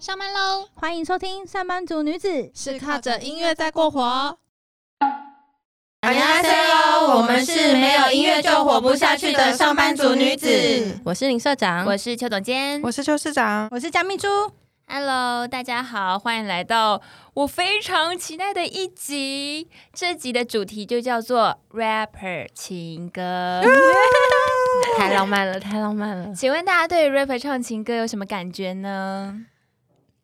上班喽！欢迎收听《上班族女子》，是靠着音乐在过活。大家好，我们是没有音乐就活不下去的上班族女子。我是林社长，我是邱总监，我是邱市长，我是江秘书。Hello，大家好，欢迎来到我非常期待的一集。这集的主题就叫做《Rapper 情歌》，太浪漫了，太浪漫了。请问大家对 Rapper 唱情歌有什么感觉呢？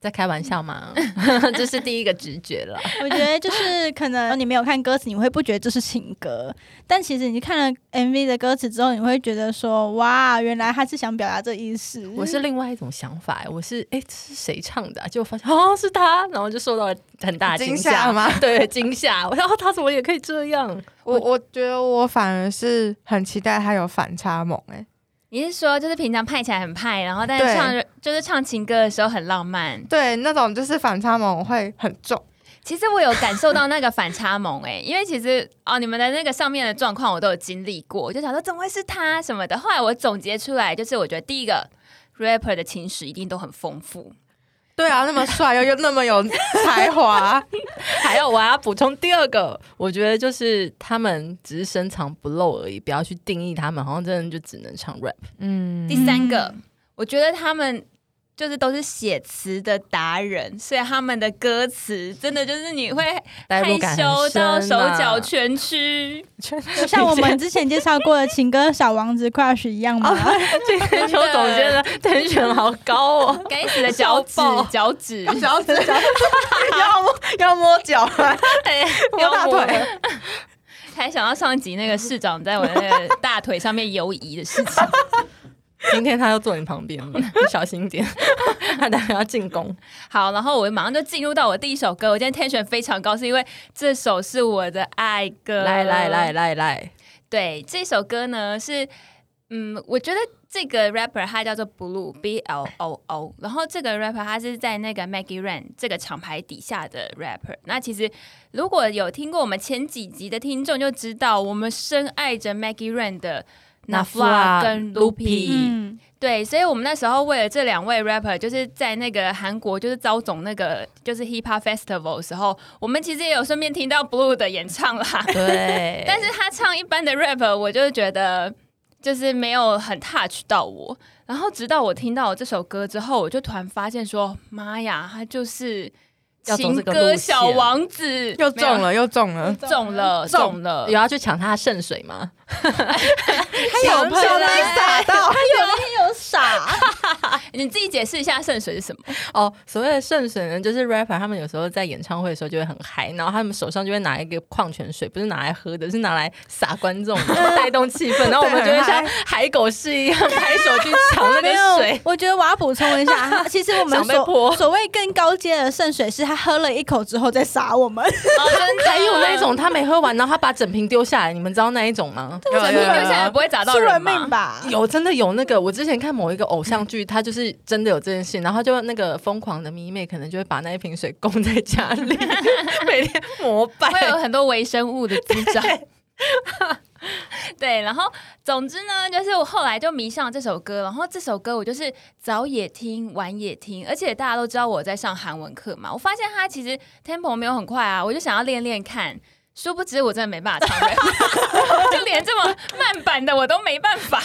在开玩笑吗？这是第一个直觉了。我觉得就是可能 你没有看歌词，你会不觉得这是情歌，但其实你看了 MV 的歌词之后，你会觉得说，哇，原来他是想表达这意思。我是另外一种想法，我是哎，这是谁唱的？结果发现哦是他，然后就受到了很大惊吓吗？对，惊吓。我想他怎么也可以这样？我我觉得我反而是很期待他有反差萌哎。你是说，就是平常派起来很派，然后但是唱就是唱情歌的时候很浪漫，对，那种就是反差萌会很重。其实我有感受到那个反差萌哎、因为其实哦，你们的那个上面的状况我都有经历过，我就想说怎么会是他什么的。后来我总结出来，就是我觉得第一个 rapper 的情史一定都很丰富。对啊，那么帅又又那么有才华，还有我要补充第二个，我觉得就是他们只是深藏不露而已，不要去定义他们，好像真的就只能唱 rap。嗯，第三个，我觉得他们就是都是写词的达人，所以他们的歌词真的就是你会害羞到手脚全曲。就像我们之前介绍过的情歌小王子 Crush 一样吗？今天邱总监 的天选好高哦，该死的脚趾脚趾，脚 趾要摸要摸脚啊，摸大腿。还想到上一集那个市长在我的那个大腿上面游移的事情。今天他又坐你旁边了，小心点，他等下要进攻。好，然后我马上就进入到我第一首歌。我今天 tension 非常高，是因为这首是我的爱歌。来来来，来来，对，这首歌呢是，嗯，我觉得这个 rapper 他叫做 Blue B L O O，然后这个 rapper 他是在那个 Maggie Ran 这个厂牌底下的 rapper。那其实如果有听过我们前几集的听众就知道，我们深爱着 Maggie Ran 的 Nafla 跟 Loopy。嗯，对，所以我们那时候为了这两位 rapper，就是在那个韩国就是招总那个就是 hip hop festival 的时候，我们其实也有顺便听到 Blue 的演唱啦。对，但是他唱一般的 rap，我就觉得就是没有很 touch 到我。然后直到我听到这首歌之后，我就突然发现说，妈呀，他就是情要走这个路线。歌小王子，又中了，又中了，中了，中。了。有。要去抢他的圣水吗？他有喷啊没洒到，有傻，你自己解释一下圣水是什么？哦，所谓的圣水呢，就是 rapper 他们有时候在演唱会的时候就会很嗨，然后他们手上就会拿一个矿泉水，不是拿来喝的，是拿来洒观众的，带动气氛，然后我们就会像海狗式一样拍手去抢那个水。我觉得我要补充一下，其实我们所所谓更高阶的圣水是他喝了一口之后再洒我们。哦，真的还有那一种他没喝完，然后他把整瓶丢下来，你们知道那一种吗？有整瓶丢下来不会砸到人？吧？有真的有那个，我之前看某一个偶像剧，他就是真的有这件事，然后就那个疯狂的迷妹可能就会把那一瓶水供在家里，每天膜拜。会有很多微生物的滋长。对，然后总之呢，就是我后来就迷上这首歌，然后这首歌我就是早也听，晚也听，而且大家都知道我在上韩文课嘛，我发现它其实 tempo 没有很快啊，我就想要练练看。殊不知我真的没办法唱 就连这么慢版的我都没办法。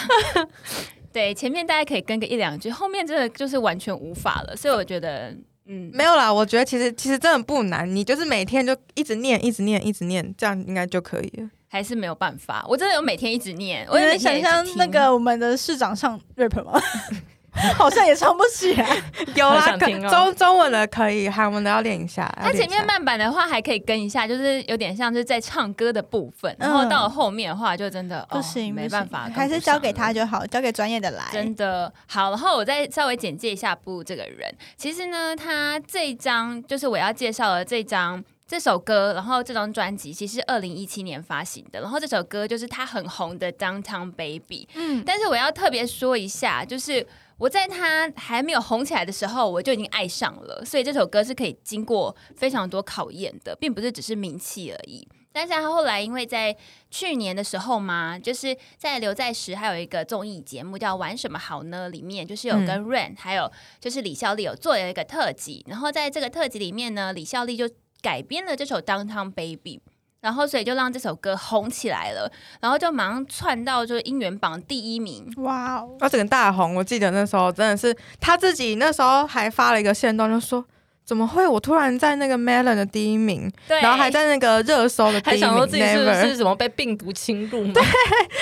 对，前面大家可以跟个一两句，后面真的就是完全无法了，所以我觉得，嗯，没有啦。我觉得其实其实真的不难，你就是每天就一直念，一直念，一直念，这样应该就可以了。还是没有办法。我真的有每天一直念，我我能有每天想象那个我们的市长上 rap 吗？好像也唱不起来。有啦，中中文的可以，韩文的要练一下。它前面慢版的话还可以跟一下，就是有点像是在唱歌的部分，然后到了后面的话就真的、不行，哦、没办法，还是交给他就好，交给专业的来。真的好，然后我再稍微简介一下布这个人。其实呢，他这一张就是我要介绍的这张这首歌，然后这张专辑其实是二零一七年发行的，然后这首歌就是他很红的《Downtown Baby》。嗯，但是我要特别说一下，就是我在他还没有红起来的时候，我就已经爱上了，所以这首歌是可以经过非常多考验的，并不是只是名气而已。但是他后来因为在去年的时候嘛，就是在刘在石还有一个综艺节目叫《玩什么好呢》，里面就是有跟 Rain、还有就是李孝利有做了一个特辑，然后在这个特辑里面呢，李孝利就改编了这首《Downtown Baby》。然后，所以就让这首歌红起来了，然后就马上窜到就是音源榜第一名。哇哦！要整个大红，我记得那时候真的是他自己那时候还发了一个线动，就说怎么会我突然在那个 Melon 的第一名，然后还在那个热搜的第还一名想说自己是不是什么被病毒侵入吗？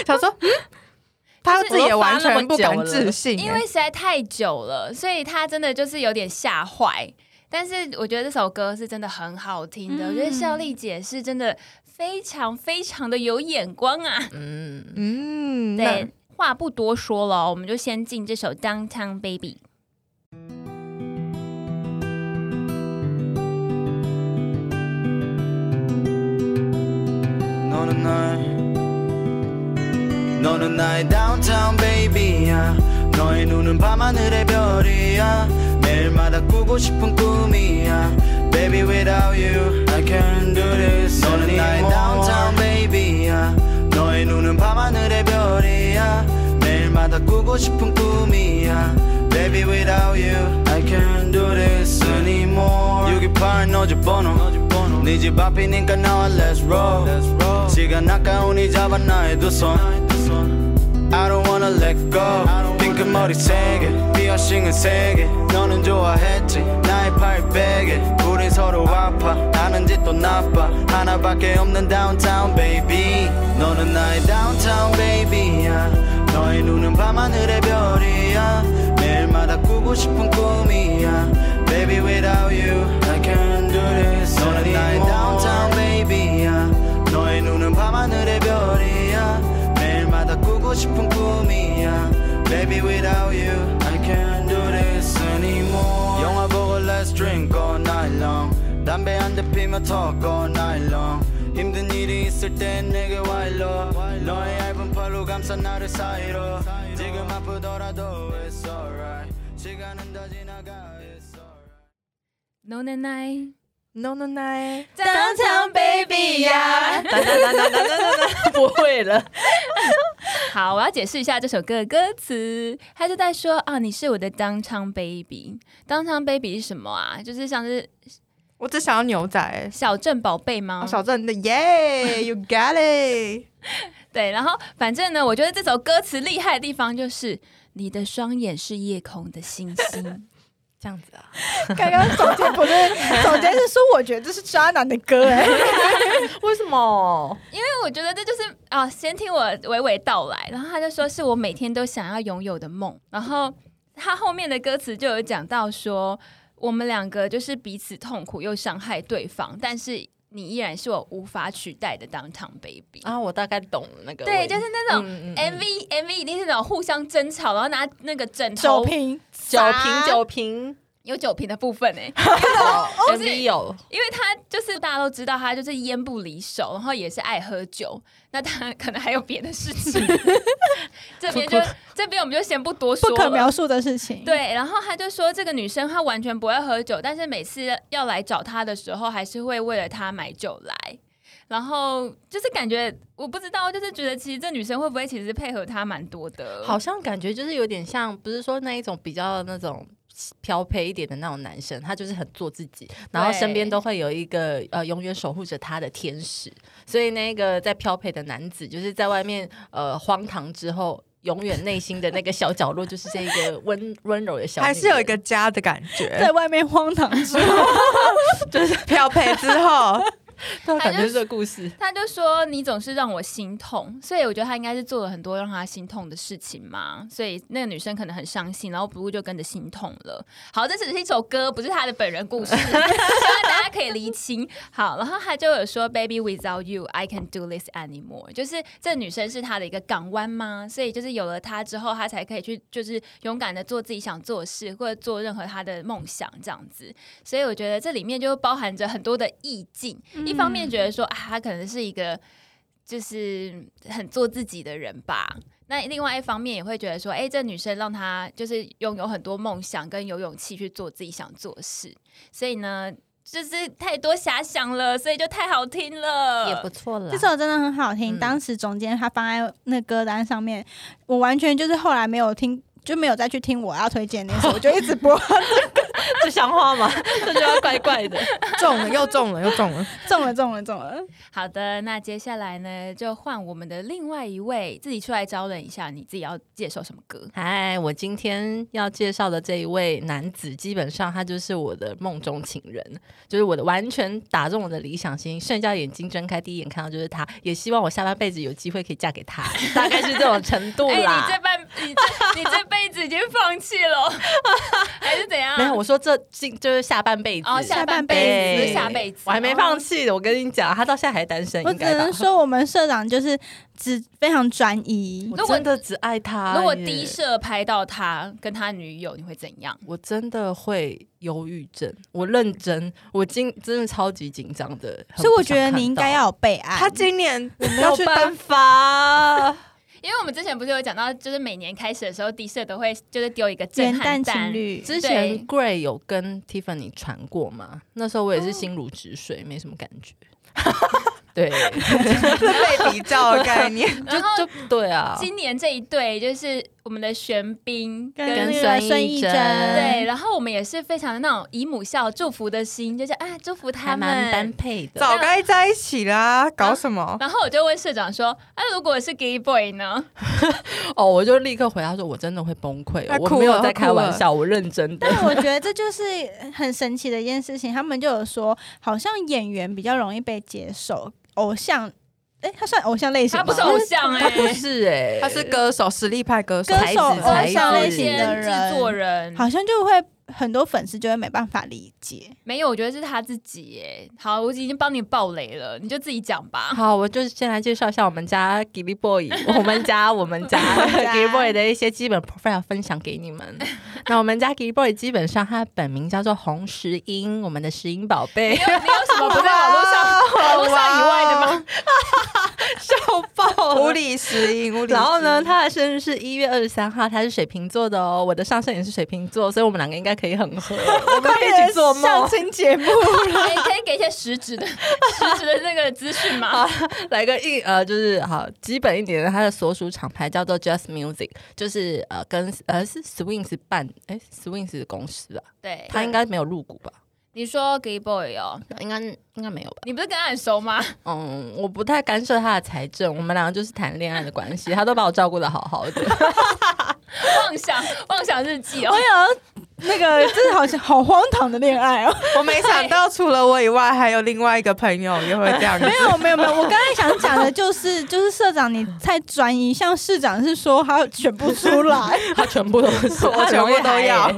想说，嗯，他自己也完全不敢我都发那么久了置信，因为实在太久了，所以他真的就是有点吓坏。但是我觉得这首歌是真的很好听的，嗯我觉得孝利姐是真的非常非常的有眼光啊。嗯，嗯，那对，话不多说了，我们就先进这首《Downtown Baby》。 너는 나의 너는 나의 downtown baby야 너의 눈은 밤하늘의 별이야 매일마다 꾸고 싶은 꿈이야 Baby without you I can't do this 너는 나의 downtown baby야 너의 눈은 밤하늘의 별이야 매일마다 꾸고 싶은 꿈이야 Baby without you I can't do this anymore 68 너집 번호 네 집 앞이니까 나와 let's roll 시간 아까우니 잡아 나의 두손 I don't wanna let go 핑크 머리 세개 피어싱은 세개 너는 좋아했지 나의 팔 베개 우린 서로 아파 하는 짓도 나빠 하나밖에 없는 downtown baby 너는 나의 downtown baby야 너의 눈은 밤하늘의 별이야 매일마다 꾸고 싶은 꿈이야 Baby without you I can't do this 너는 나의 downtown baby야 너의 눈은 밤하늘의 별이야 매일마다 꾸고 싶은 꿈이야 Baby without you I can't do this anymore 영화 let's drink all night long 담배 한 대 피며 talk all night long 힘든 일이 있을 땐 내게 와 일로 너의 얇은 팔로 감싸 나를 사이로 지금 아프더라도 it's alright 시간은 다 지나가 it's alright No n i no no no， Downtown Baby 呀、哒哒哒哒哒哒哒，不会了。 好，我要解释一下这首歌的歌词。他就在说啊，你是我的 Downtown Baby。Downtown Baby 是什么啊？就是像是我只想要牛仔。小镇宝贝吗？哦小镇的耶，You got it！对，然后反正呢，我觉得这首歌词厉害的地方就是你的双眼是夜空的星星。这样子啊，刚刚总监不是总监是说，我觉得这是渣男的歌哎、为什么？因为我觉得这就是啊，先听我娓娓道来。然后他就说是我每天都想要拥有的梦。然后他后面的歌词就有讲到说，我们两个就是彼此痛苦又伤害对方，但是你依然是我无法取代的 Downtown Baby。啊，我大概懂了那个。对，就是那种嗯嗯嗯 MV、MV 一定是那种互相争吵，然后拿那个枕头酒头瓶酒洒瓶酒瓶有酒瓶的部分哎、，MV 有因为他就是大家都知道他就是烟不离手，然后也是爱喝酒，那他可能还有别的事情。这边就这边我们就先不多说。不可描述的事情。，对，然后他就说这个女生她完全不会喝酒，但是每次要来找他的时候，还是会为了他买酒来。然后就是感觉我不知道，就是觉得其实这女生会不会其实配合他蛮多的？好像感觉就是有点像，不是说那一种比较那种飘配一点的那种男生，他就是很做自己，然后身边都会有一个呃永远守护着他的天使，所以那个在漂配的男子，就是在外面呃荒唐之后。永远内心的那个小角落，就是这个温温柔的小，还是有一个家的感觉在。外面荒唐之后 就是漂配之后，对，感觉是这个故事。他就说你总是让我心痛，所以我觉得他应该是做了很多让他心痛的事情嘛，所以那个女生可能很伤心，然后 Blue 就跟着心痛了。好，这只是一首歌，不是他的本人故事，希望大家可以厘清。好，然后他就有说 Baby without you I can do this anymore，就是这女生是他的一个港湾吗？所以就是有了她之后，他才可以去就是勇敢的做自己想做的事，或者做任何他的梦想这样子。所以我觉得这里面就包含着很多的意境。一方面觉得说啊，他可能是一个就是很做自己的人吧。那另外一方面也会觉得说，哎、这女生让她就是拥有很多梦想跟有勇气去做自己想做的事。所以呢，就是太多遐想了，所以就太好听了，也不错了。这首真的很好听，嗯当时总监他放在那歌单上面，我完全就是后来没有听，就没有再去听我要推荐那首，我就一直播，这像话吗？这句话怪怪的。中了又中了又 中了，中了中了中了。好的，那接下来呢，就换我们的另外一位自己出来招人一下，你自己要介绍什么歌？嗨，我今天要介绍的这一位男子，基本上他就是我的梦中情人，就是我的完全打中我的理想型。睡觉眼睛睁开，第一眼看到就是他，也希望我下半辈子有机会可以嫁给他，大概是这种程度哎、啦。你这半你这你这辈子已经放弃了，还是怎样？没有，我说这今就是下半辈子。哦，下半辈对子，下辈子，我还没放弃的，我跟你讲，他到现在还单身，我只能说，我们社长就是只非常专一。我真的只爱他。如果第一社拍到他跟他女友，你会怎样？我真的会忧郁症，我认真，我今真的超级紧张的，所以我觉得你应该要有备案。他今年我们没要去有办法。因为我们之前不是有讲到，就是每年开始的时候，第一社都会就是丢一个震元旦撼弹情，侣，之前 Gray 有跟 Tiffany 传过吗？那时候我也是心如止水，没什么感觉。对，是被比较的概念，然后就就对啊，今年这一对就是我们的玄彬跟孙艺珍孙艺珍，对，然后我们也是非常的那种以母校祝福的心，就是啊祝福他们蛮般。配的。早该在一起啦，搞什么？然后我就问社长说：“啊，如果是 gay boy 呢 哦，我就立刻回答说，我真的会崩溃哦，我没有在开玩笑，我认真的。但我觉得这就是很神奇的一件事情。他们就有说，好像演员比较容易被接受，偶像，哎、他算偶像类？”型吗？他不是偶像哎、他不是哎，他是歌手，实力派歌手歌。手偶像类子型的人，制作人好像就会很多粉丝就会没办法理解。没有，我觉得是他自己耶。好，我已经帮你爆雷了，你就自己讲吧。好，我就先来介绍一下我们家 Gilly Boy，我们家我们家 家 Gilly Boy 的一些基本 profile 分享给你们。那我们家 Gilly Boy 基本上他本名叫做红石英，我们的石英宝贝你。有你有什么不在网络上网络上以外的吗？笑爆无理石英，无理石英。然后呢，他的生日是一月二十三号，他是水瓶座的哦。我的上升也是水瓶座，所以我们两个应该可以很合，我们可以一起做梦相。亲节目，可以可以给一些实质的实质的那个资讯吗？来个一呃，就是好基本一点的，他的所属厂牌叫做 Just Music，就是呃跟呃是 Swings 办哎 Swings 公司啊，对，他应该没有入股吧？你说 gay boy 哦，应该应该没有吧？你不是跟他很熟吗？嗯，我不太干涉他的财政，我们两个就是谈恋爱的关系，他都把我照顾的好好的。妄想 妄想日记哦我，有那个，真是好像好荒唐的恋爱哦。我没想到除了我以外，还有另外一个朋友也会这样子没。有没有没有，我刚才想讲的就是，就是社长你太专一，像市长是说他选不出来，他全部都是，我全部都要。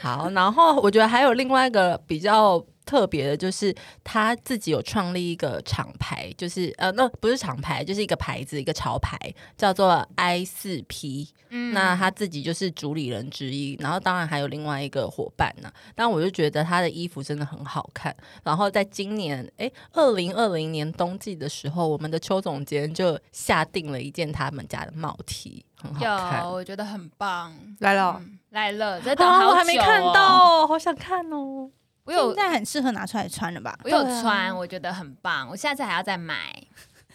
好，然后我觉得还有另外一个比较特别的，就是他自己有创立一个厂牌，就是呃，那不是厂牌，就是一个牌子，一个潮牌，叫做 I 四 P。嗯那他自己就是主理人之一，然后当然还有另外一个伙伴呢、但我就觉得他的衣服真的很好看。然后在今年，哎，二零二零年冬季的时候，我们的邱总监就下定了一件他们家的帽 T，很好看。有，我觉得很棒。来了，嗯来了，在等我还没看，到，好想看哦。我有现在很适合拿出来穿了吧？我有穿，我觉得很棒。我下次还要再买。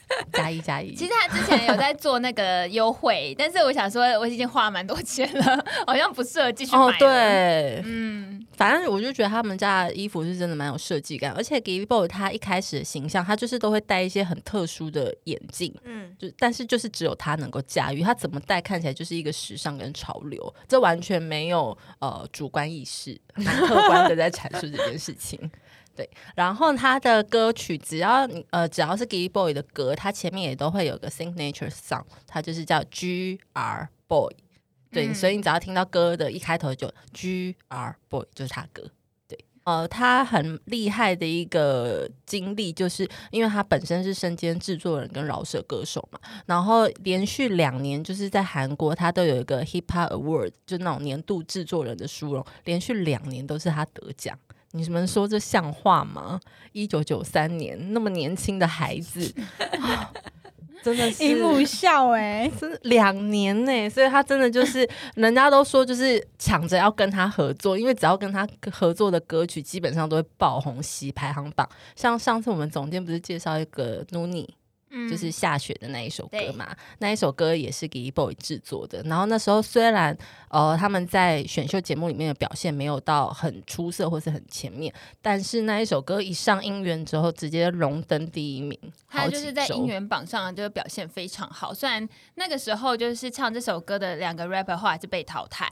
加一加一，其实他之前有在做那个优惠，但是我想说，我已经花了蛮多钱了，好像不适合继续买哦。，对，嗯，反正我就觉得他们家的衣服是真的蛮有设计感，而且 g i b o 他一开始的形象，他就是都会戴一些很特殊的眼镜，嗯，就但是就是只有他能够驾驭，他怎么戴看起来就是一个时尚跟潮流，这完全没有呃主观意识，很客观的在阐述这件事情。对，然后他的歌曲只要你呃只要是 Gay Boy 的歌，他前面也都会有个 signature song，它就是叫 G R Boy。对，嗯所以你只要听到歌的一开头就 G R Boy 就是他歌。对，呃，他很厉害的一个经历，就是因为他本身是身兼制作人跟饶舌歌手嘛，然后连续两年就是在韩国，他都有一个 Hip Hop Award，就那种年度制作人的殊荣，连续两年都是他得奖。你们说这像话吗？一九九三年那么年轻的孩子，啊 真的是一母校哎、真的两年呢，所以他真的就是，人家都说就是抢着要跟他合作，因为只要跟他合作的歌曲，基本上都会爆红洗排行榜。像上次我们总监不是介绍一个 Nuni，嗯就是下雪的那一首歌嘛，那一首歌也是 g i Boy 制作的。然后那时候虽然呃他们在选秀节目里面的表现没有到很出色或是很前面，但是那一首歌一上音源之后，直接荣登第一名，他好几周就是在音源榜上就是表现非常好，虽然那个时候就是唱这首歌的两个 rapper 后来是被淘汰，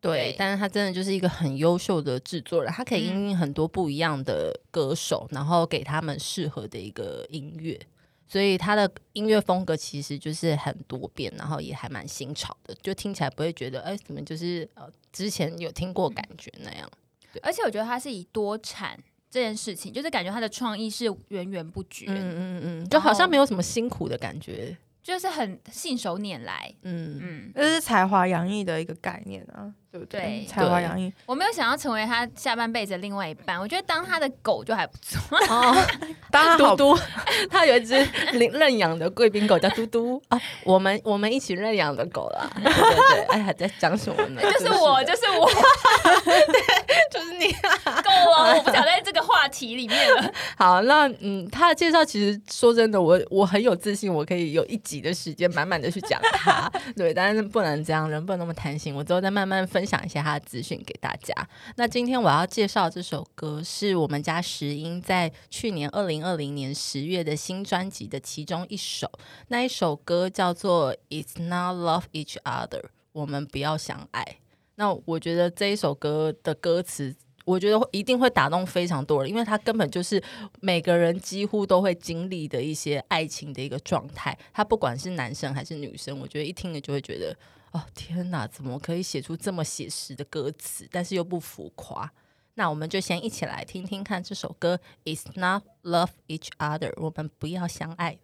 对对，但是他真的就是一个很优秀的制作人，他可以应用很多不一样的歌手，然后给他们适合的一个音乐。所以他的音乐风格其实就是很多变，然后也还蛮新潮的，就听起来不会觉得哎，怎么就是呃之前有听过感觉那样。而且我觉得他是以多产这件事情，就是感觉他的创意是源源不绝，嗯嗯嗯，就好像没有什么辛苦的感觉。就是很信手拈来。嗯，嗯，这是才华洋溢的一个概念啊，对不对？对才华洋溢，我没有想要成为他下半辈子的另外一半，我觉得当他的狗就还不错。哦，当嘟嘟，他有一只领认养的贵宾狗叫嘟嘟啊，我们我们一起认养的狗啦。对对对，哎，还在讲什么呢？就是我，就是我，对就是你。够了，我不想在这个话题里面了。好，那嗯，他的介绍其实说真的，我我很有自信，我可以有一集的时间满满的去讲他，对，但是不能这样，人不能那么贪心，我之后再慢慢分分享一下他的资讯给大家。那今天我要介绍这首歌，是我们家石英在去年二零二零年十月的新专辑的其中一首，那一首歌叫做《It's Not Love Each Other》，我们不要相爱。那我觉得这一首歌的歌词。我觉得一定会打动非常多人，因为它根本就是每个人几乎都会经历的一些爱情的一个状态。他不管是男生还是女生，我觉得一听了就会觉得，哦天哪，怎么可以写出这么写实的歌词，但是又不浮夸？那我们就先一起来听听看这首歌《It's Not Love Each Other》，我们不要相爱。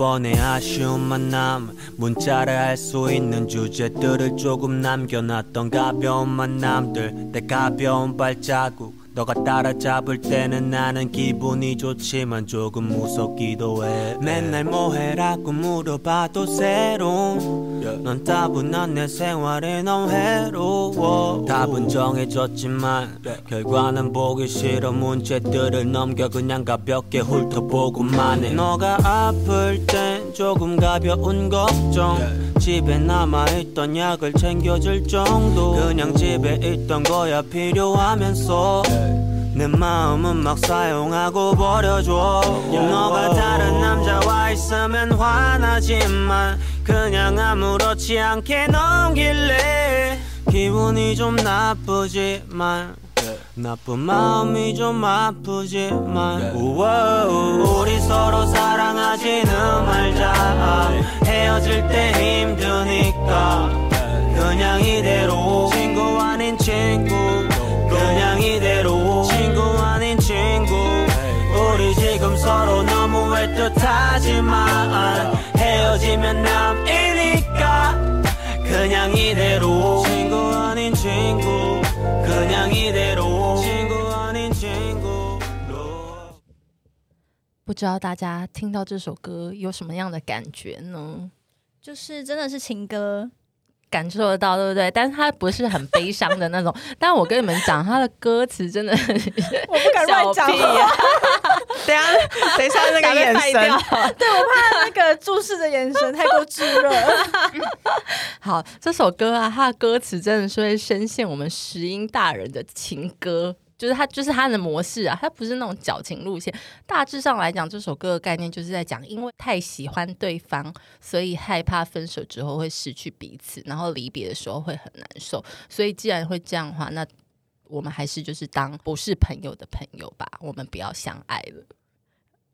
번의 아쉬운 만남. 문자를 할 수 있는 주제들을 조금 남겨놨던 가벼운 만남들. 내 가벼운 발자국 너가 따라잡을 때는 나는 기분이 좋지만 조금 무섭기도 해. 맨날 뭐해라고 물어봐도 새로운 넌 따분한 내 생활에 너무 외로워. 답은 정해졌지만 결과는 보기 싫어. 문제들을 넘겨 그냥 가볍게 훑어보고만 해. 너가 아플 땐 조금 가벼운 걱정 집에 남아있던 약을 챙겨줄 정도. 그냥 집에 있던 거야 필요하면서. 내 마음은 막 사용하고 버려줘. 너가 다른 남자와 있으면 화나지만 그냥 아무렇지 않게 넘길래. 기분이 좀 나쁘지만 나쁜 마음이 좀 아프지만 우와, 우리 서로 사랑하지는 말자. 헤어질 때 힘드니까. 그냥 이대로. 친구 아닌 친구. 그냥 이대로. 친구 아닌 친구. 우리 지금 서로 너무 애틋하지만 헤어지면 남이니까. 그냥 이대로. 친구 아닌 친구. 그냥 이대로 不知道大家听到这首歌有什么样的感觉呢？就是真的是情歌，感受得到，对不对？但是它不是很悲伤的那种。但我跟你们讲，它的歌词真的很 我不敢乱讲话，等一下等一下那个眼神，对我怕那个注视的眼神太过炙热。好，这首歌啊，它的歌词真的是会深陷我们石英大人的情歌。就是他就是他的模式啊，他不是那种矫情路线。大致上来讲，这首歌的概念就是在讲，因为太喜欢对方，所以害怕分手之后会失去彼此，然后离别的时候会很难受。所以既然会这样的话，那我们还是就是当不是朋友的朋友吧，我们不要相爱了。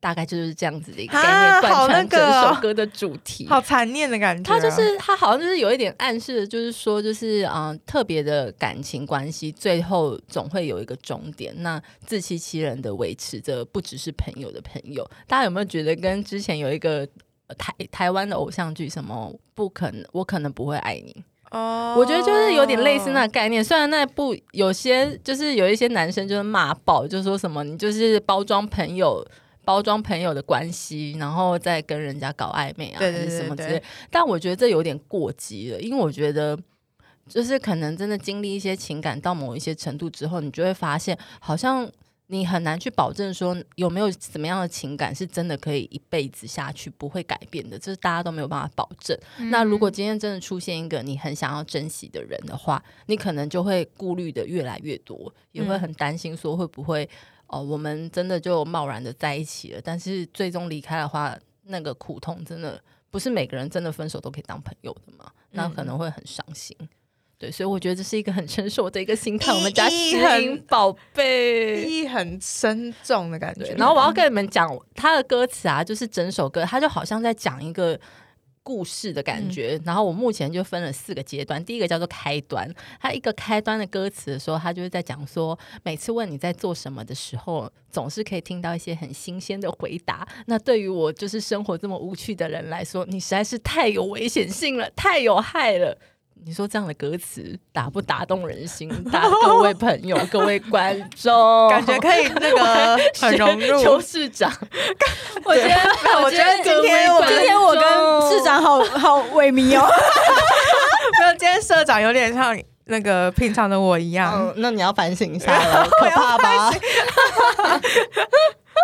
大概就是这样子的一个概念，贯穿整首歌的主题。好残念的感觉他啊。就是他好像就是有一点暗示的，就是说，就是嗯、呃特别的感情关系，最后总会有一个终点。那自欺欺人的维持着，不只是朋友的朋友。大家有没有觉得跟之前有一个呃台台湾的偶像剧什么不可能，我可能不会爱你？哦我觉得就是有点类似那个概念。虽然那部有些就是有一些男生就是骂爆，就说什么你就是包装朋友。包装朋友的关系，然后再跟人家搞暧昧啊，对对还是什对对么之类。但我觉得这有点过激了，因为我觉得就是可能真的经历一些情感到某一些程度之后，你就会发现，好像你很难去保证说有没有怎么样的情感是真的可以一辈子下去不会改变的，这是大家都没有办法保证。那如果今天真的出现一个你很想要珍惜的人的话，你可能就会顾虑的越来越多，也会很担心说会不会哦、我们真的就贸然的在一起了，但是最终离开的话，那个苦痛真的不是每个人真的分手都可以当朋友的嘛，那可能会很伤心。对，所以我觉得这是一个很成熟的一个心态。我们家意义石英宝贝，意义很深重的感觉。然后我要跟你们讲他的歌词啊，就是整首歌，他就好像在讲一个故事的感觉。然后我目前就分了四个阶段，第一个叫做开端，它一个开端的歌词的时候，他就是在讲说，每次问你在做什么的时候，总是可以听到一些很新鲜的回答。那对于我就是生活这么无趣的人来说，你实在是太有危险性了，太有害了。你说这样的歌词打不打动人心？打各位朋友、各位观众，感觉可以那个很融入。邱市长，我觉得，我觉得今天我今天我跟市长好好萎靡哦。没有，今天社长有点像那个平常的我一样。嗯，那你要反省一下了，可怕吧？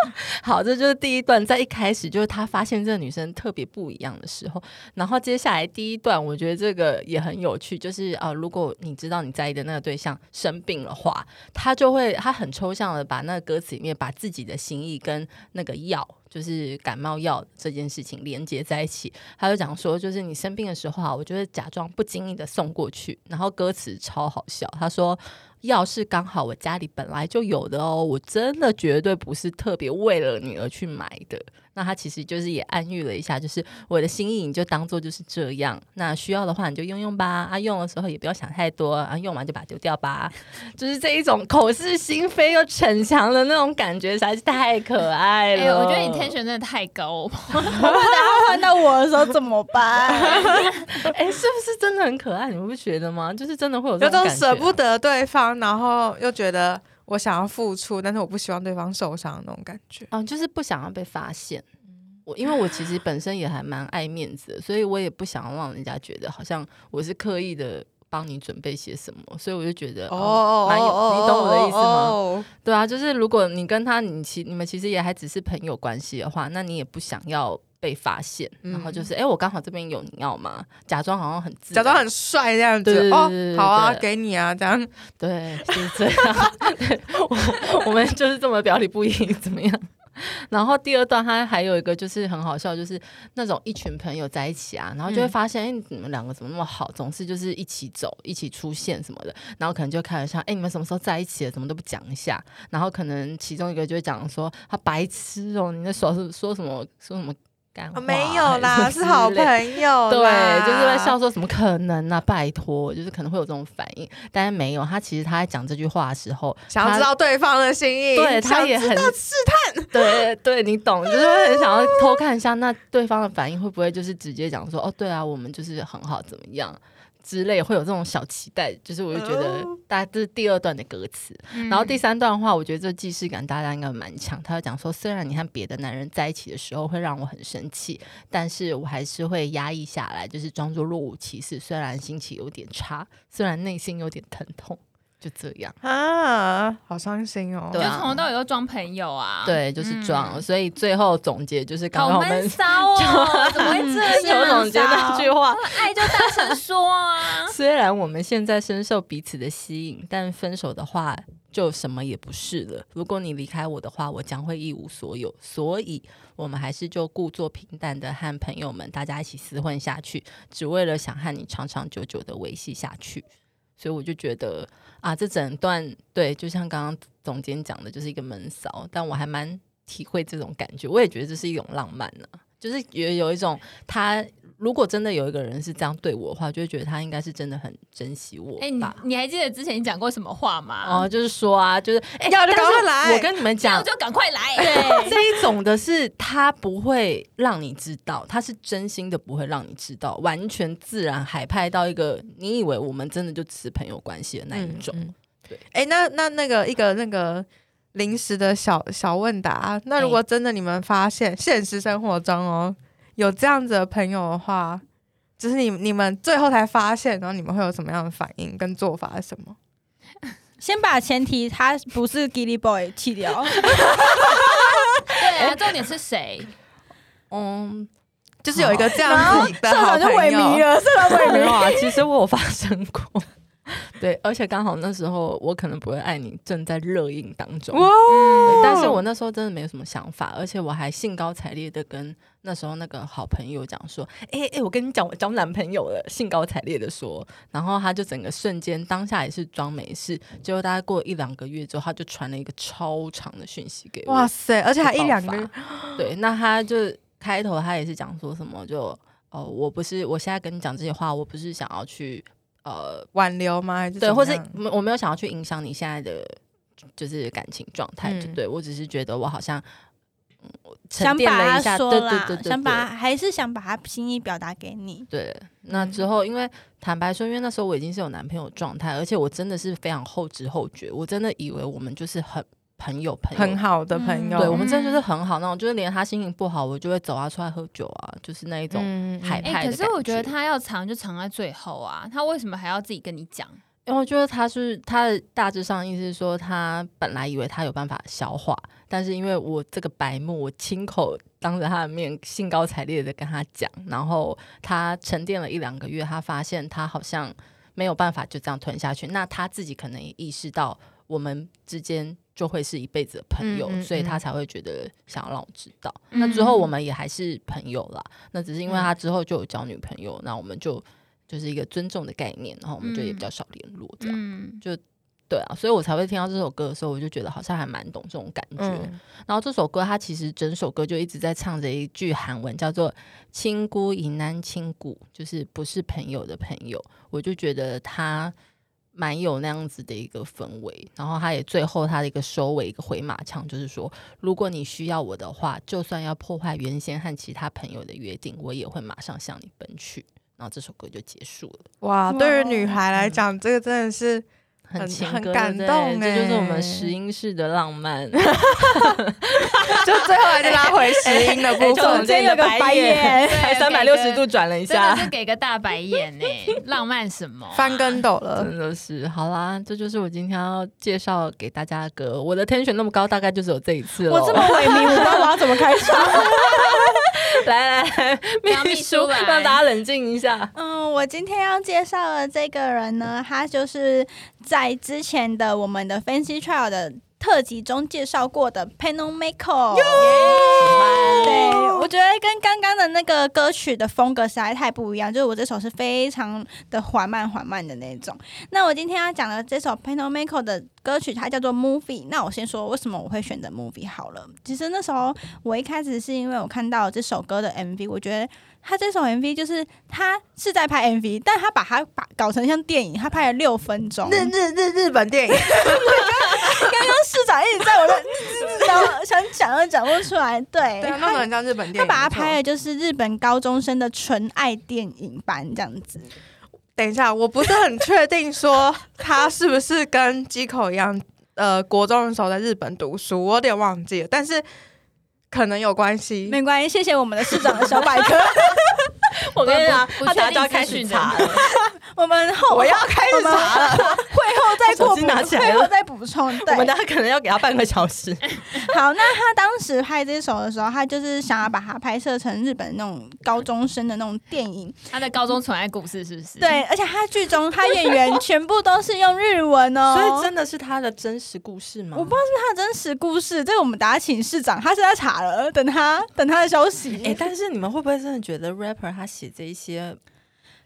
好，这就是第一段，在一开始就是他发现这个女生特别不一样的时候，然后接下来第一段，我觉得这个也很有趣，就是啊、如果你知道你在意的那个对象生病的话，他就会他很抽象的把那个歌词里面把自己的心意跟那个药。就是感冒药这件事情连接在一起，他就讲说，就是你生病的时候啊，我就会假装不经意的送过去，然后歌词超好笑，他说药是刚好我家里本来就有的哦，我真的绝对不是特别为了你而去买的。那他其实就是也暗喻了一下，就是我的心意你就当做就是这样，那需要的话你就用用吧，啊用的时候也不要想太多，啊用完就把它丢掉吧，就是这一种口是心非又逞强的那种感觉，实在是太可爱了。哎、我觉得你 tension 真的太高，大家换到我的时候怎么办？哎、是不是真的很可爱？你们不觉得吗？就是真的会有这有种舍不得对方，然后又觉得我想要付出，但是我不希望对方受伤的那种感觉。嗯，就是不想要被发现。我因为我其实本身也还蛮爱面子的，所以我也不想要让人家觉得好像我是刻意的帮你准备些什么，所以我就觉得哦，蛮有，你懂我的意思吗？哦对啊，就是如果你跟他你其你们其实也还只是朋友关系的话，那你也不想要被发现，然后就是哎、诶我刚好这边有你要吗？假装好像很假装很帅这样子哦好啊，给你啊，这样对，就是这样。对 我 我们就是这么表里不一，怎么样？然后第二段，他还有一个就是很好笑，就是那种一群朋友在一起啊，然后就会发现，哎、你们两个怎么那么好，总是就是一起走、一起出现什么的，然后可能就开玩笑，哎、你们什么时候在一起了？怎么都不讲一下？然后可能其中一个就会讲说，他白痴哦，你的手是说什么说什么没有 啦，是好朋友 对，就是在笑说怎么可能呢、拜托，就是可能会有这种反应，但是没有。他其实他在讲这句话的时候，想要知道对方的心意，对他也很试探。对对，你懂，就是会很想要偷看一下，那对方的反应会不会就是直接讲说，哦，对啊，我们就是很好，怎么样之类，会有这种小期待。就是我就觉得哦，大家这是第二段的歌词，然后第三段的话，我觉得这既视感大家应该蛮强。他会讲说，虽然你和别的男人在一起的时候会让我很生气，但是我还是会压抑下来，就是装作若无其事。虽然心情有点差，虽然内心有点疼痛，就这样。啊，好伤心哦。对从头到尾都装朋友啊，对，就是装。嗯所以最后总结就是刚好刚我们闷骚哦，怎么会这邱样？总结那句话。爱就大声说啊！虽然我们现在深受彼此的吸引，但分手的话就什么也不是了。如果你离开我的话，我将会一无所有。所以，我们还是就故作平淡的和朋友们大家一起厮混下去，只为了想和你长长久久的维系下去。所以我就觉得啊，这整段对，就像刚刚总监讲的，就是一个闷骚，但我还蛮体会这种感觉。我也觉得这是一种浪漫呢、就是有有一种他。如果真的有一个人是这样对我的话，就会觉得他应该是真的很珍惜我哎、你。你还记得之前你讲过什么话吗？哦，就是说啊，就是哎，要就赶快来我跟你们讲，这样就赶快来。对，这一种的是他不会让你知道，他是真心的不会让你知道，完全自然海派到一个你以为我们真的就只是朋友关系的那一种。嗯哎、那那那个一个那个临时的小小问答，那如果真的你们发现现实生活中哦有这样子的朋友的话，就是你你们最后才发现，然后你们会有什么样的反应跟做法是什么？先把前提他不是 Gilly Boy 去掉，对啊，重点是谁？嗯，就是有一个这样子的社好朋长就萎靡友，了，社长萎靡。啊，其实我有发生过。对，而且刚好那时候我可能不会爱你正在热映当中，哇对但是我那时候真的没有什么想法，而且我还兴高采烈的跟那时候那个好朋友讲说：“哎、哎、我跟你讲，我交男朋友了。”兴高采烈的说，然后他就整个瞬间当下也是装没事，结果大概过一两个月之后，他就传了一个超长的讯息给我，哇塞，而且还一两个月，对，那他就开头他也是讲说什么就哦，我不是我现在跟你讲这些话，我不是想要去呃挽留吗？还是对，或是我没有想要去影响你现在的就是感情状态，就嗯对我只是觉得我好像想淀了一下，对说啦，对对对，想把还是想把他心意表达给你。对，那嗯之后，因为坦白说，因为那时候我已经是有男朋友状态，而且我真的是非常后知后觉，我真的以为我们就是很朋友朋友。很好的朋友，对我们真的就是很好那种，就是连他心情不好，我就会走啊出来喝酒啊，就是那一种嗯哎、海派的可是我觉。得他要藏就藏在最后啊，他为什么还要自己跟你讲？因为我觉得他是他的大致上意思是说，他本来以为他有办法消化，但是因为我这个白目，我亲口当着他的面兴高采烈的跟他讲，然后他沉淀了一两个月，他发现他好像没有办法就这样吞下去，那他自己可能也意识到我们之间就会是一辈子的朋友，嗯嗯所以他嗯才会觉得想要让我知道。那之后我们也还是朋友啦，那只是因为他之后就有交女朋友，那我们就就是一个尊重的概念，然后我们就也比较少联络这样。就，对啊，所以我才会听到这首歌的时候，我就觉得好像还蛮懂这种感觉。嗯然后这首歌它其实整首歌就一直在唱着一句韩文，叫做“亲姑迎难亲姑”，就是不是朋友的朋友。我就觉得他蛮有那样子的一个氛围。然后他也最后他的一个收尾一个回马枪，就是说，如果你需要我的话，就算要破坏原先和其他朋友的约定，我也会马上向你奔去。然后这首歌就结束了。哇，哇对于女孩来讲，这个真的是很感对动这就是我欸们石英式的浪漫。就最后还是拉回石英的部分中。间有个白眼，还 三百六十度转了一真的下，是给个大白眼呢、浪漫什么啊、翻跟斗了，真的是好啦，这就是我今天要介绍给大家的歌。我的天选那么高，大概就只有这一次了。我这么萎靡，我不知道我要怎么开场。来 来来，秘秘书让大家冷静一下。嗯，我今天要介绍的这个人呢，他就是在之前的我们的 Fancy Trial 的特辑中介绍过的 Panel Maker。对，我觉得跟刚刚的那个歌曲的风格实在太不一样，就是我这首是非常的缓慢缓慢的那种。那我今天要讲的这首 Panel Maker 的歌曲，它叫做 Movie。那我先说为什么我会选择 Movie 好了。其实那时候我一开始是因为我看到这首歌的 MV，我觉得他这首 MV 就是他是在拍 MV，但他把它把搞成像电影，他拍了六分钟。日日日日本电影，刚 刚市长一直在我的，然后 想讲又讲不出来。对，对啊，弄得很像日本电影。他把它拍的就是日本高中生的纯爱电影版这样子。等一下，我不是很确定说他是不是跟基口一样，呃，国中的时候在日本读书，我有点忘记了，但是可能有关系。没关系，谢谢我们的市长的小百科。我跟你讲，不不他等下就要开始查了。我们后我要开始查了，会后再补，机拿起来会后再补充。对我，们大家可能要给他半个小时。好，那他当时拍这首的时候，他就是想要把它拍摄成日本那种高中生的那种电影。他的高中纯爱故事是不是？对，而且他剧中他演员全部都是用日文哦，所以真的是他的真实故事吗？我不知道是他的真实故事，这个我们打请市长，他是在查了，等他等他的消息。哎、但是你们会不会真的觉得 rapper 他写这一些，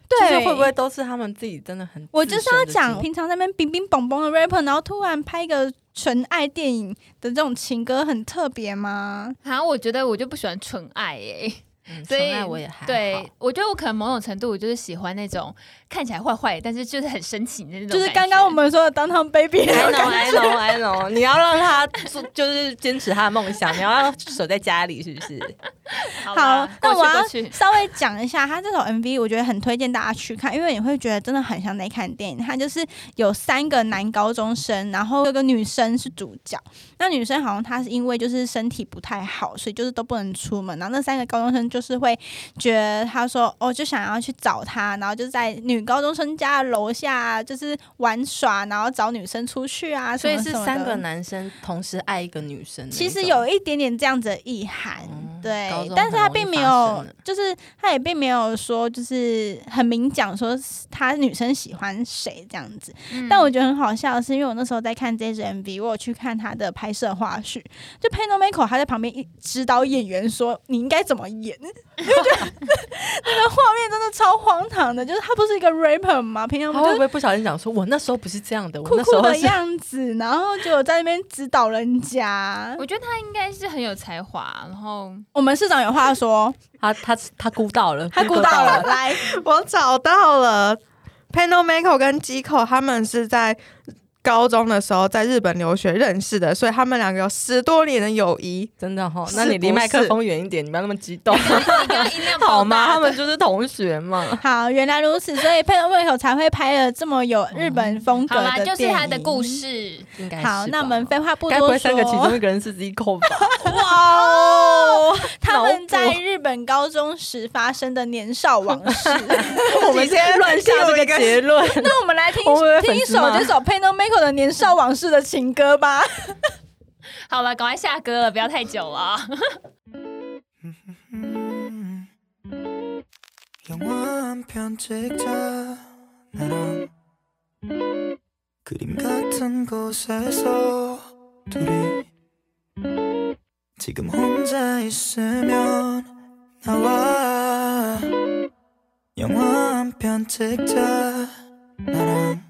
对，就是会不会都是他们自己真的很？我就是要讲，平常在那边冰冰蹦蹦的 rapper，然后突然拍一个纯爱电影的这种情歌，很特别吗？好像，我觉得我就不喜欢纯爱耶、嗯，所以我也还对，我觉得我可能某种程度我就是喜欢那种看起来坏坏，但是就是很深情的那种。就是刚刚我们说的 Downtown Baby，I know, I know, I know。你要让他做，就是坚持他的梦想，你要让他守在家里，是不是？好那我要。稍微讲一下他这首 MV，我觉得很推荐大家去看，因为你会觉得真的很像在看电影。他就是有三个男高中生，然后有个女生是主角。那女生好像她是因为就是身体不太好，所以就是都不能出门。然后那三个高中生就是会觉得他说哦，就想要去找他，然后就在女高中生家的楼下就是玩耍，然后找女生出去啊，所以是三个男生同时爱一个女生。其实有一点点这样子的意涵，嗯对，但是他并没有，就是他也并没有说，就是很明讲说他女生喜欢谁这样子。嗯但我觉得很好笑的是，因为我那时候在看这支 MV，我有去看他的拍摄花絮，就 p a n o m a k o 他在旁边一指导演员说你应该怎么演，那个画面真的超荒唐的，就是他不是一个 rapper 吗？平常他会不会不小心讲说，我那时候不是这样的，我酷酷的那时候是样子，然后就在那边指导人家。我觉得他应该是很有才华，然后我们市长有话说，他他他估到了，他估到了，来，我找到了 Panel Mako 跟 Giko 他们是在高中的时候在日本留学认识的，所以他们两个有十多年的友谊。真的哈。是那你离麦克风远一点，你不要那么激动，好吗？他们就是同学嘛。好，原来如此，所以 m a k o 才会拍了这么有日本风格好啦，的就是他的故。事。应该好，那我们废话不该不多会三个其中，一个人是 Zico 吧？哇哦，他们在日本高中时发生的年少往事。我们现在乱下这个结论。那我们来听听一首这首 p a n o m a k o 的年少往事的情歌吧。好了，赶快下歌了，不要太久了。 영화 한 편 찍자 나랑 그림 같은 곳에서 둘이 지금 혼자 있으면 나와 영화 한 편 찍자 나랑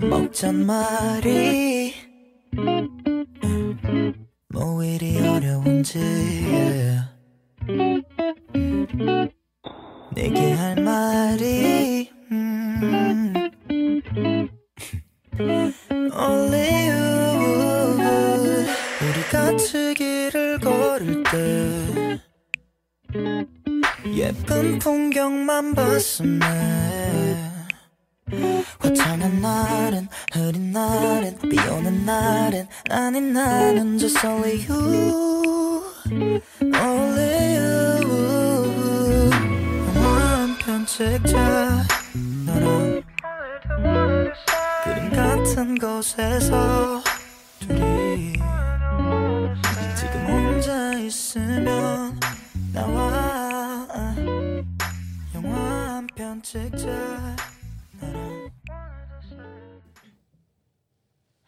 먹잔 말이 뭐 이리 어려운지. 내게 할 말이 음. Only you 우리 같이 길을 걸을 때 예쁜 풍경만 봤음에 화창한 날엔 흐린 날엔 비 오는 날엔 아닌 나는 just only you. Only you. 영화 한편 찍자 너랑 그림 같은 곳에서 둘이 지금 혼자 있으면 나와. 영화 한 편 찍자 너랑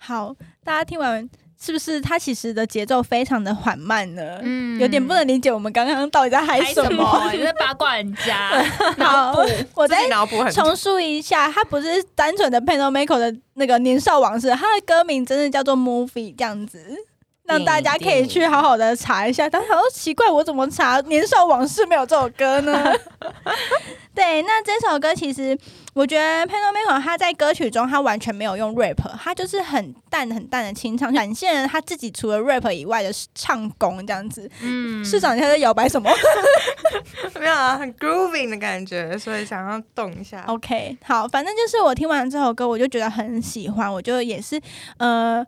好，大家听完是不是它其实的节奏非常的缓慢呢？嗯有点不能理解我们刚刚到底在嗨嗨什什么。么？你在八卦人家？好，我自己再脑补重述一下，它不是单纯的 p a n o m a k o 的那个年少往事，它的歌名真的叫做 Movie 这样子。让大家可以去好好的查一下。但想说奇怪，我怎么查《年少往事》没有这首歌呢？对，那这首歌其实我觉得 p a n o m a k o 他在歌曲中他完全没有用 rap，他就是很淡很淡的清唱，展现了他自己除了 rap 以外的唱功这样子。嗯，市长你在摇摆什么 没有啊，很 grooving 的感觉，所以想要动一下。？OK，好，反正就是我听完这首歌，我就觉得很喜欢，我就也是呃。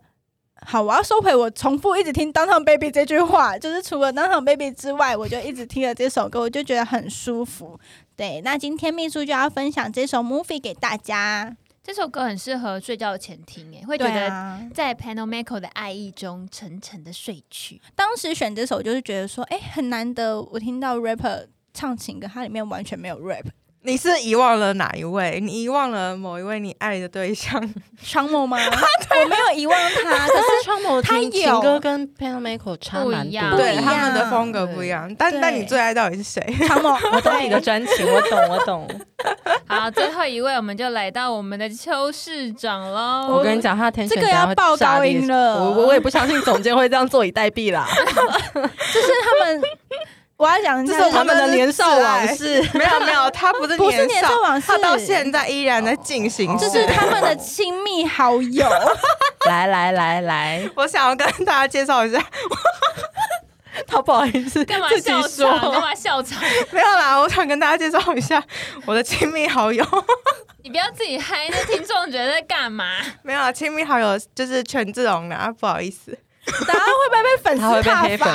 好，我要收回我重复一直听《Downtown Baby》这句话，就是除了《Downtown Baby》之外，我就一直听了这首歌，我就觉得很舒服。对，那今天秘书就要分享这首 movie 给大家。这首歌很适合睡觉前听，哎，会觉得在 Panamaco 的爱意中沉沉的睡去。当时选这首就是觉得说，哎、很难得我听到 rapper 唱情歌，它里面完全没有 rap。你是遗忘了哪一位？你遗忘了某一位你爱的对象？长某吗？我没有遗忘他，可是双某他情有情歌跟 Panamaco 差蛮多不一样的，对，他们的风格不一样。但对但你最爱到底是谁？长某，我懂你的专情，我懂，我懂。好，最后一位我们就来到我们的邱市长喽。我跟你讲，他的天选这个要爆高音了我我我也不相信总监会这样坐以待毙啦，就是他们，我要讲一下这是他们的年少往事。没有没有，他不是不是年少往事他到现在依然在进行这。是他们的亲密好友。来来来来，我想要跟大家介绍一下，他不好意思干嘛自己笑说场？干嘛笑场？没有啦，我想跟大家介绍一下我的亲密好友。你不要自己嗨，那听众觉得在干嘛？没有啊，亲密好友就是权志龙啊，不好意思。大家会不会被粉他会被黑粉？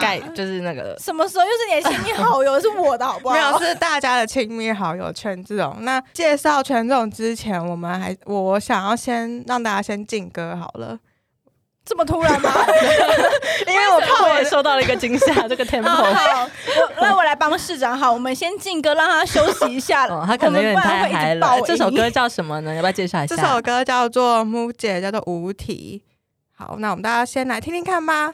盖，就是那个什么时候又是你的亲密好友？是我的好不好？没有，是大家的亲密好友权志龙。那介绍权志龙之前，我们还我想要先让大家先进歌好了，这么突然吗？因为我怕我我也受到了一个惊吓，这个 tempo。好，我那我来帮市长好，我们先进歌，让他休息一下。哦，他可能有点太嗨了。这首歌叫什么呢？要不要介绍一下这？首歌叫做《木姐》，叫做《无题》。好，那我们大家先来听听看吧。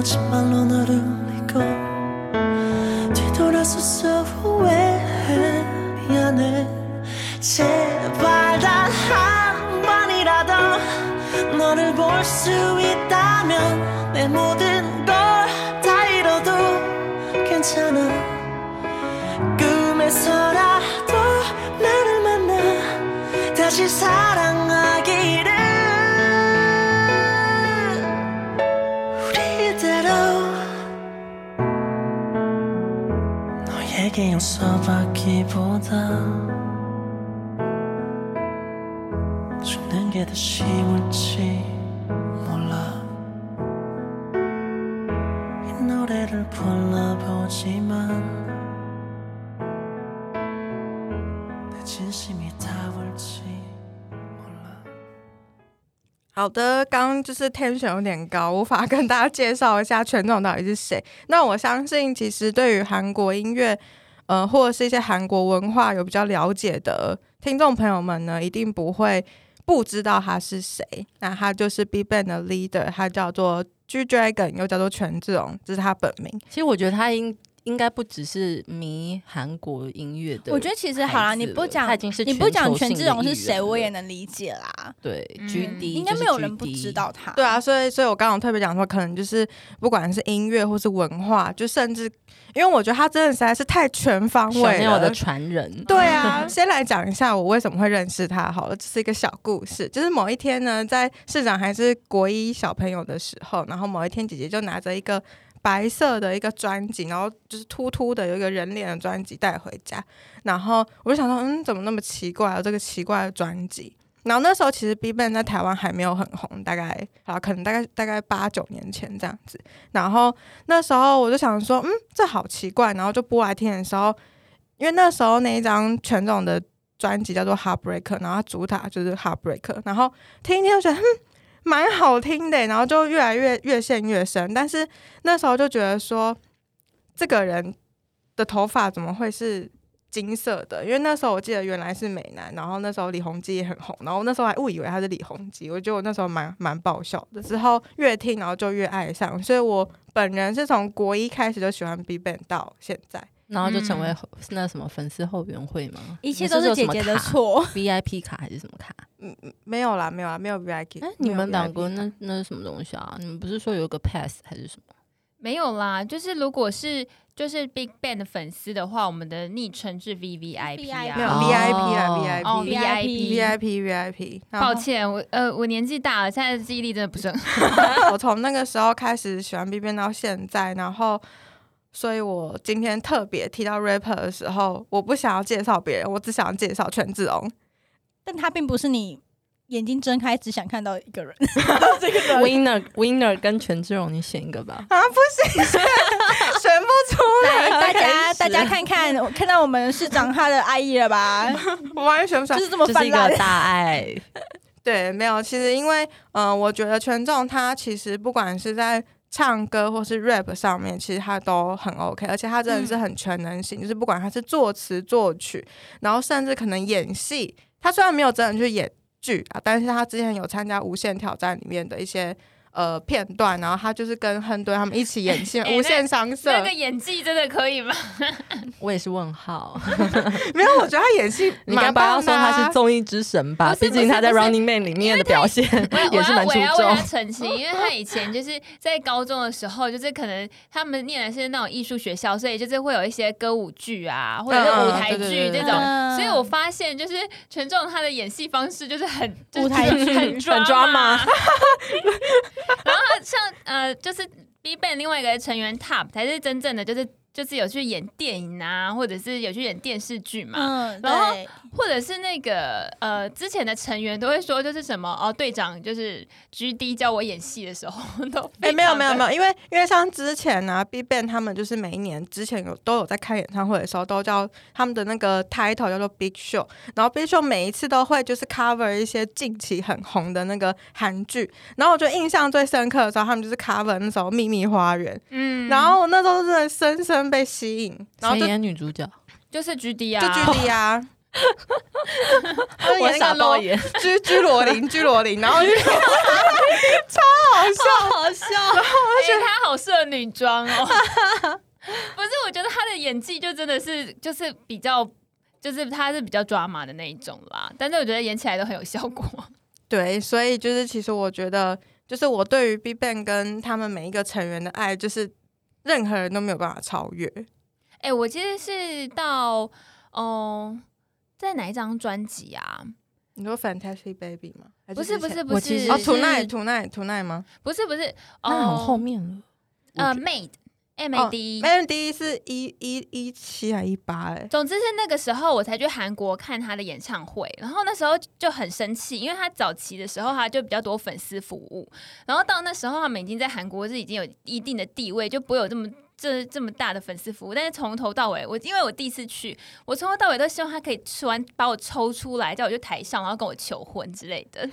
거짓말로 나를 믿고 뒤돌아서서 후회해 미안해. 제발 단 한 번이라도 너를 볼 수 있다면 내 모든 걸 다 잃어도 괜찮아. 꿈에서라도 나를 만나 다시 사랑하 너에게 용서받기보다 죽는 게 더 쉬울지 몰라 이 노래를 불러보지만 내 진심이 닿을지 몰라 好的，刚刚就是 tension 有点高，无法跟大家介绍一下权总到底是谁。那我相信，其实对于韩国音乐， 呃，或者是一些韩国文化有比较了解的听众朋友们呢，一定不会不知道他是谁。那他就是 Bban 的 leader，他叫做 G Dragon，又叫做权志龙，这是他本名。其实我觉得他应应该不只是迷韩国音乐的我觉得其实好啦，你不讲你不讲全权志龙是谁，我也能能理解啦。对嗯 GD 应该没有人不知。道他。对啊，所以所以我刚刚特别讲说，可能就是不管是音乐或是文化，就甚至因为我觉得他真的实在是太全方位了。小我的传人，对啊，先来讲一下我为什么会认识他好了，这是一个小故事。就是某一天呢，在市长还是国一小朋友的时候，然后某一天姐姐就拿着一个白色的一个专辑，然后就是秃秃的有一个人脸的专辑带回家，然后我就想说，嗯，怎么那么奇怪，有这个奇怪的专辑。然后那时候其实 BigBang 在台湾还没有很红，大概啊可能大概大概八九年前这样子。然后那时候我就想说，嗯，这好奇怪。然后就播来听的时候，因为那时候那一张权总的专辑叫做《Heartbreak，》，然后它主打就是《Heartbreak》，然后听一听就觉得，嗯，蛮好听的，然后就越来越越陷越深。但是那时候就觉得说，这个人的头发怎么会是金色的？因为那时候我记得原来是美男，然后那时候李弘基也很红，然后那时候还误以为他是李弘基，我觉得我那时候蛮蛮爆笑的。之后越听，然后就越爱上，所以我本人是从国一开始就喜欢 BigBang 到现在。然后就成为那什么粉丝后援会吗？一切都是姐姐的错。VIP 卡还是什么卡？嗯，嗯没有啦，没有啦，没有 VIP。哎，你们两个个那那是什么东西啊？你们不是说有个 pass 还是什么？没有啦，就是如果是就是 Big Bang 的粉丝的话，我们的昵称是 V V I P 啊。没有哦 VIP 啦哦，VIP。VIP VIP VIP，抱歉，我呃我年纪大了，现在的记忆力真的不是很好。我从那个时候开始喜欢 Big Bang 到现在，然后，所以我今天特别提到 rapper 的时候，我不想要介绍别人，我只想要介绍权志龙。但他并不是你眼睛睁开只想看到一个人，这个人 Winner Winner 跟权志龙，你选一个吧。啊，不行，选 选不出来，大家大家看看，我看到我们市长他的爱意了吧？我完全选不出来就。是这么这是一个泛滥。大爱，对，没有，其实因为，嗯、我觉得权重他其实不管是在唱歌或是 rap 上面，其实他都很 OK，而且他真的是很全能型，就是不管他是作词作曲，然后甚至可能演戏，他虽然没有真的去演剧啊，但是他之前有参加《无限挑战》里面的一些。呃，片段，然后他就是跟亨敦他们一起演戏，哎无限商社》那个演技真的可以吗？我也是问号。没有，我觉得他演戏你该蛮不要说他是综艺之神吧？毕竟他在 Running Man 里面的表现也是蛮出众我要我他。澄清，因为他以前就是在高中的时候，就是可能他们念的是那种艺术学校，所以就是会有一些歌舞剧啊，或者是舞台剧这种。嗯所以我发现，就是权重他的演戏方式就是很舞台剧就是很很 drama 然后像呃，就是 B Ban 另外一个成员 Top 才是真正的就是就是有去演电影啊，或者是有去演电视剧嘛。嗯，然后，或者是那个呃，之前的成员都会说，就是什么哦，队长就是 G D 教我演戏的时候 都哎、没有没有没有，有，因为因为像之前呢、b i g Bang 他们就是每一年之前有都有在开演唱会的时候，都叫他们的那个 title 叫做 Big Show，然后 Big Show 每一次都会就是 cover 一些近期很红的那个韩剧，然后我觉得印象最深刻的时候，他们就是 cover 那时候《秘密花园》嗯然后我那时候真的深深被吸引，然后就演女主角？就是 G D 啊，就 G D 啊。我演那个罗傻爆眼，居居罗琳，居罗琳，然后就 好笑。哎、她好适合女装哦。不是，我觉得她的演技就真的是就是比较。就是她是比较抓马的那一种啦，但是我觉得演起来都很有效果。对，所以就是其实我觉得，就是我对于 BigBang 跟他们每一个成员的爱，就是任何人都没有办法超越。哎、我其实是到哦、在哪一张专辑啊？你说 Fantastic Baby 吗？不是不是不是，哦是，Tonight Tonight Tonight 吗？不是不是哦很后哦，面了。呃，Made M A D E。Melody 是一一一七还一八哎，总之是那个时候我才去韩国看他的演唱会，然后那时候就很生气，因为他早期的时候他就比较多粉丝服务，然后到那时候他们已经在韩国是已经有一定的地位，就不会有这么这这么大的粉丝服务。但是从头到尾，我因为我第一次去，我从头到尾都希望他可以吃完把我抽出来，叫我去台上，然后跟我求婚之类的。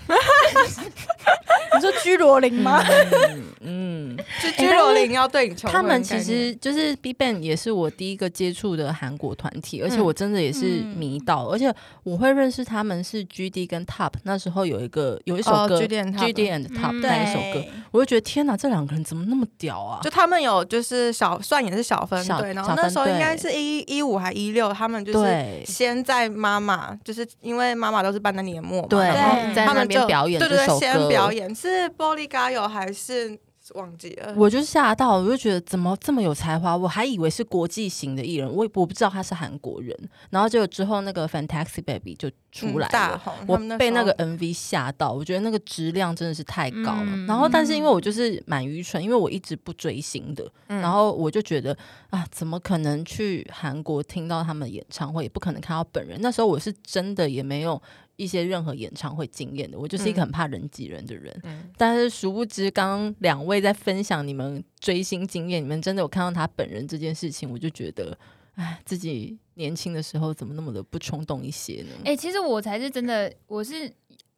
你说居罗琳吗？嗯，就居罗琳要对你求婚他们其实就是 B Ban 也是我第一个接触的韩国团体，而且我真的也是迷到，而且我会认识他们是 G D 跟 Top，那时候有一个有一首哦歌 GD and Top G D and Top 嗯那一首歌，我就觉得天哪，这两个人怎么那么屌啊！就他们有就是小算也是小分队，然后那时候应该是一一五还一六，他们就是先在妈妈，就是因为妈妈都是办的年末嘛，对，然后在那他们就边表演对对先表演是玻璃嘎友还是忘记了？我就吓到，我就觉得怎么这么有才华？我还以为是国际型的艺人，我也我不知道他是韩国人。然后结果之后那个 Fantastic Baby 就出来了。嗯大红，我被那个 MV 吓到，我觉得那个质量真的是太高了。嗯然后，但是因为我就是蛮愚蠢，因为我一直不追星的，嗯然后我就觉得啊，怎么可能去韩国听到他们的演唱会，也不可能看到本人。那时候我是真的也没有一些任何演唱会经验的，我就是一个嗯很怕人挤人的人。嗯但是殊不知，刚刚两位在分享你们追星经验，你们真的有看到他本人这件事情，我就觉得，哎，自己年轻的时候怎么那么的不冲动一些呢？哎、其实我才是真的，我是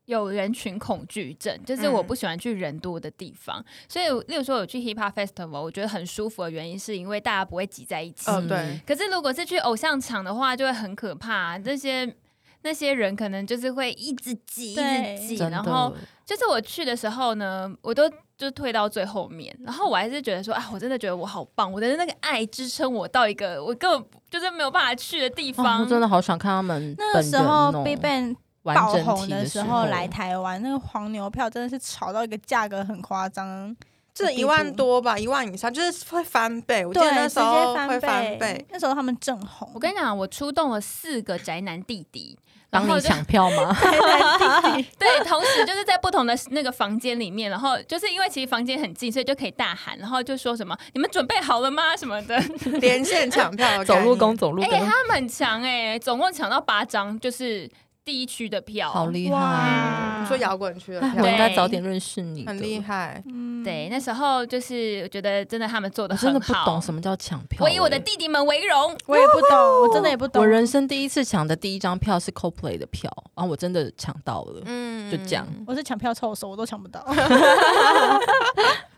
有人群恐惧症，就是我嗯不喜欢去人多的地方。所以，例如说我去 hip hop festival，我觉得很舒服的原因是因为大家不会挤在一起。对，可是如果是去偶像场的话，就会很可怕、这些那些人可能就是会一直挤，一直挤，然后，就是我去的时候呢，我都就退到最后面，然后我还是觉得说啊，我真的觉得我好棒，我的那个爱支撑我到一个我根本就是没有办法去的地哦方。我真的好想看他们那个时候哦 Big Bang 爆红的时候来台湾，那个黄牛票真的是炒到一个价格很夸张。这一万多吧，一万以上，就是会翻倍。我记，得那时候会翻倍。那时候他们正红。我跟你讲，我出动了四个宅男弟弟，帮你抢票吗？对，同时就是在不同的那个房间里面，然后就是因为其实房间很近，所以就可以大喊，然后就说什么“你们准备好了吗”什么的。连线抢票走路工走路哎、工，他们很强哎、总共抢到八张，就是第一区的票，好厉害！说摇滚区的哎票我应该早点认识你，很厉。害。嗯，对，那时候就是我觉得真的他们做的我真的不，懂什么叫抢票。我以我的哎弟弟们为荣。我也不懂，我真的也不懂。我人生第一次抢的第一张票是 CoPlay 的票，然后我真的抢到了。嗯就这样我是抢票凑手，我都抢不到。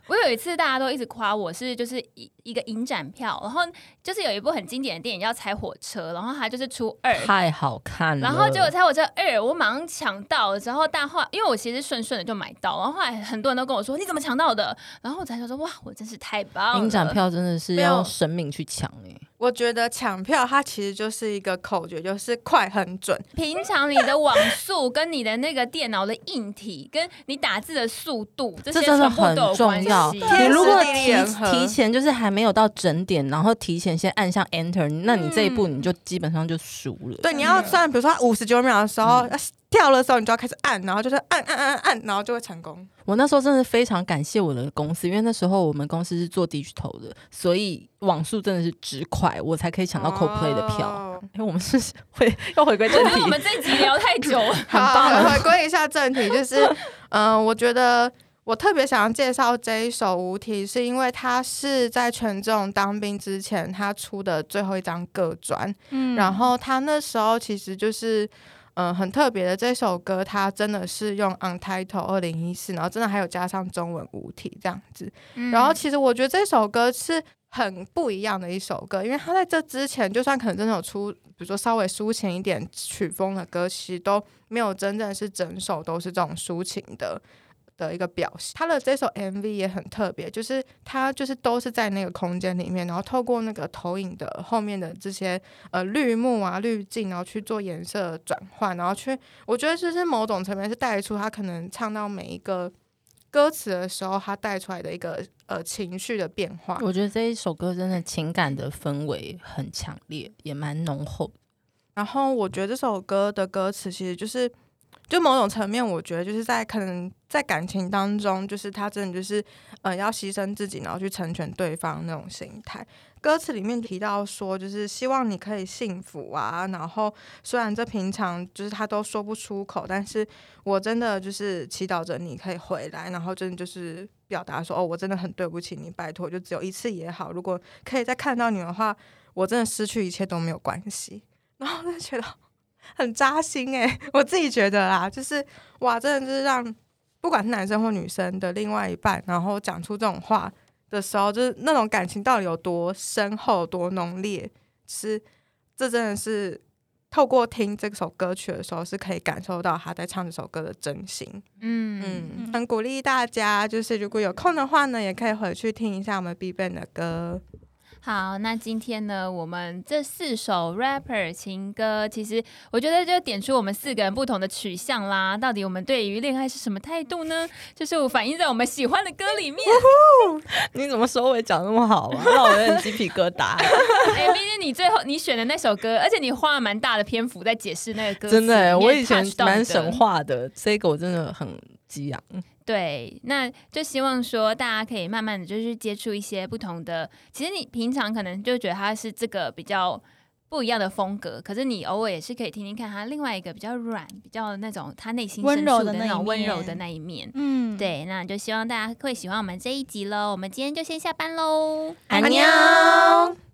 我有一次大家都一直夸我是就是一一个影展票，然后就是有一部很经典的电影叫《猜火车》，然后它就是出二。太好看了，然后结果猜火车二，我马上抢到了，之后大后，因为我其实顺顺的就买到，然后后来很多人都跟我说你怎么抢到的，然后我才说哇，我真是太棒了。影展票真的是要用生命去抢哎、我觉得抢票它其实就是一个口诀，就是快很准。平常你的网速跟你的那个电脑的硬体，跟你打字的速度，这些真的很全部都有重关要。你如果提提前就是还没有到整点，然后提前先按上 Enter，那你这一步你就基本上就输了。对，你要算，比如说五十九秒的时候，要跳的时候，你就要开始按，然后就是按按按按，然后就会成功。我那时候真的非常感谢我的公司，因为那时候我们公司是做 digital 的，所以网速真的是直快，我才可以抢到 CoPlay 的票。哦因为我们是会要回归正题 我们这一集聊太久了。很棒。回归一下正题，就是，嗯、我觉得我特别想要介绍这一首《无题》，是因为它是在权仲当兵之前他出的最后一张个专，嗯然后他那时候其实就是。嗯，很特别的这首歌，它真的是用 Untitled 二零一四，然后真的还有加上中文五体这样子。嗯然后其实我觉得这首歌是很不一样的一首歌，因为它在这之前，就算可能真的有出，比如说稍微抒情一点曲风的歌，其实都没有真正是整首都是这种抒情的。的一个表现，他的这首 MV 也很特别，就是他就是都是在那个空间里面，然后透过那个投影的后面的这些呃绿幕啊、滤镜，然后去做颜色转换，然后去，我觉得就是某种层面是带出他可能唱到每一个歌词的时候，他带出来的一个呃情绪的变化。我觉得这一首歌真的情感的氛围很强烈，也蛮浓厚。然后我觉得这首歌的歌词其实就是，就某种层面，我觉得就是在可能在感情当中，就是他真的就是呃要牺牲自己，然后去成全对方那种心态。歌词里面提到说，就是希望你可以幸福啊。然后虽然这平常就是他都说不出口，但是我真的就是祈祷着你可以回来，然后真的就是表达说，哦，我真的很对不起你，拜托，就只有一次也好，如果可以再看到你的话，我真的失去一切都没有关系。然后就觉得很扎心诶、我自己觉得啦，就是哇，真的就是让不管是男生或女生的另外一半，然后讲出这种话的时候，就是那种感情到底有多深厚、多浓烈，是这真的是透过听这首歌曲的时候，是可以感受到他在唱这首歌的真心。嗯嗯，很鼓励大家，就是如果有空的话呢，也可以回去听一下我们 B Ban 的歌。好，那今天呢，我们这四首 rapper 情歌，其实我觉得就点出我们四个人不同的取向啦。到底我们对于恋爱是什么态度呢？就是我反映在我们喜欢的歌里面。你怎么收尾讲那么好啊？让我有点鸡皮疙瘩。哎、毕竟你最后你选的那首歌，而且你花了蛮大的篇幅在解释那个歌词真的欸，我以前蛮神话的，这个我真的很激昂。对，那就希望说大家可以慢慢的就是接触一些不同的。其实你平常可能就觉得它是这个比较不一样的风格，可是你偶尔也是可以听听看它另外一个比较软、比较那种他内心深温柔的那一处的那种温柔的那一面。嗯，对，那就希望大家会喜欢我们这一集喽。我们今天就先下班喽，安妞。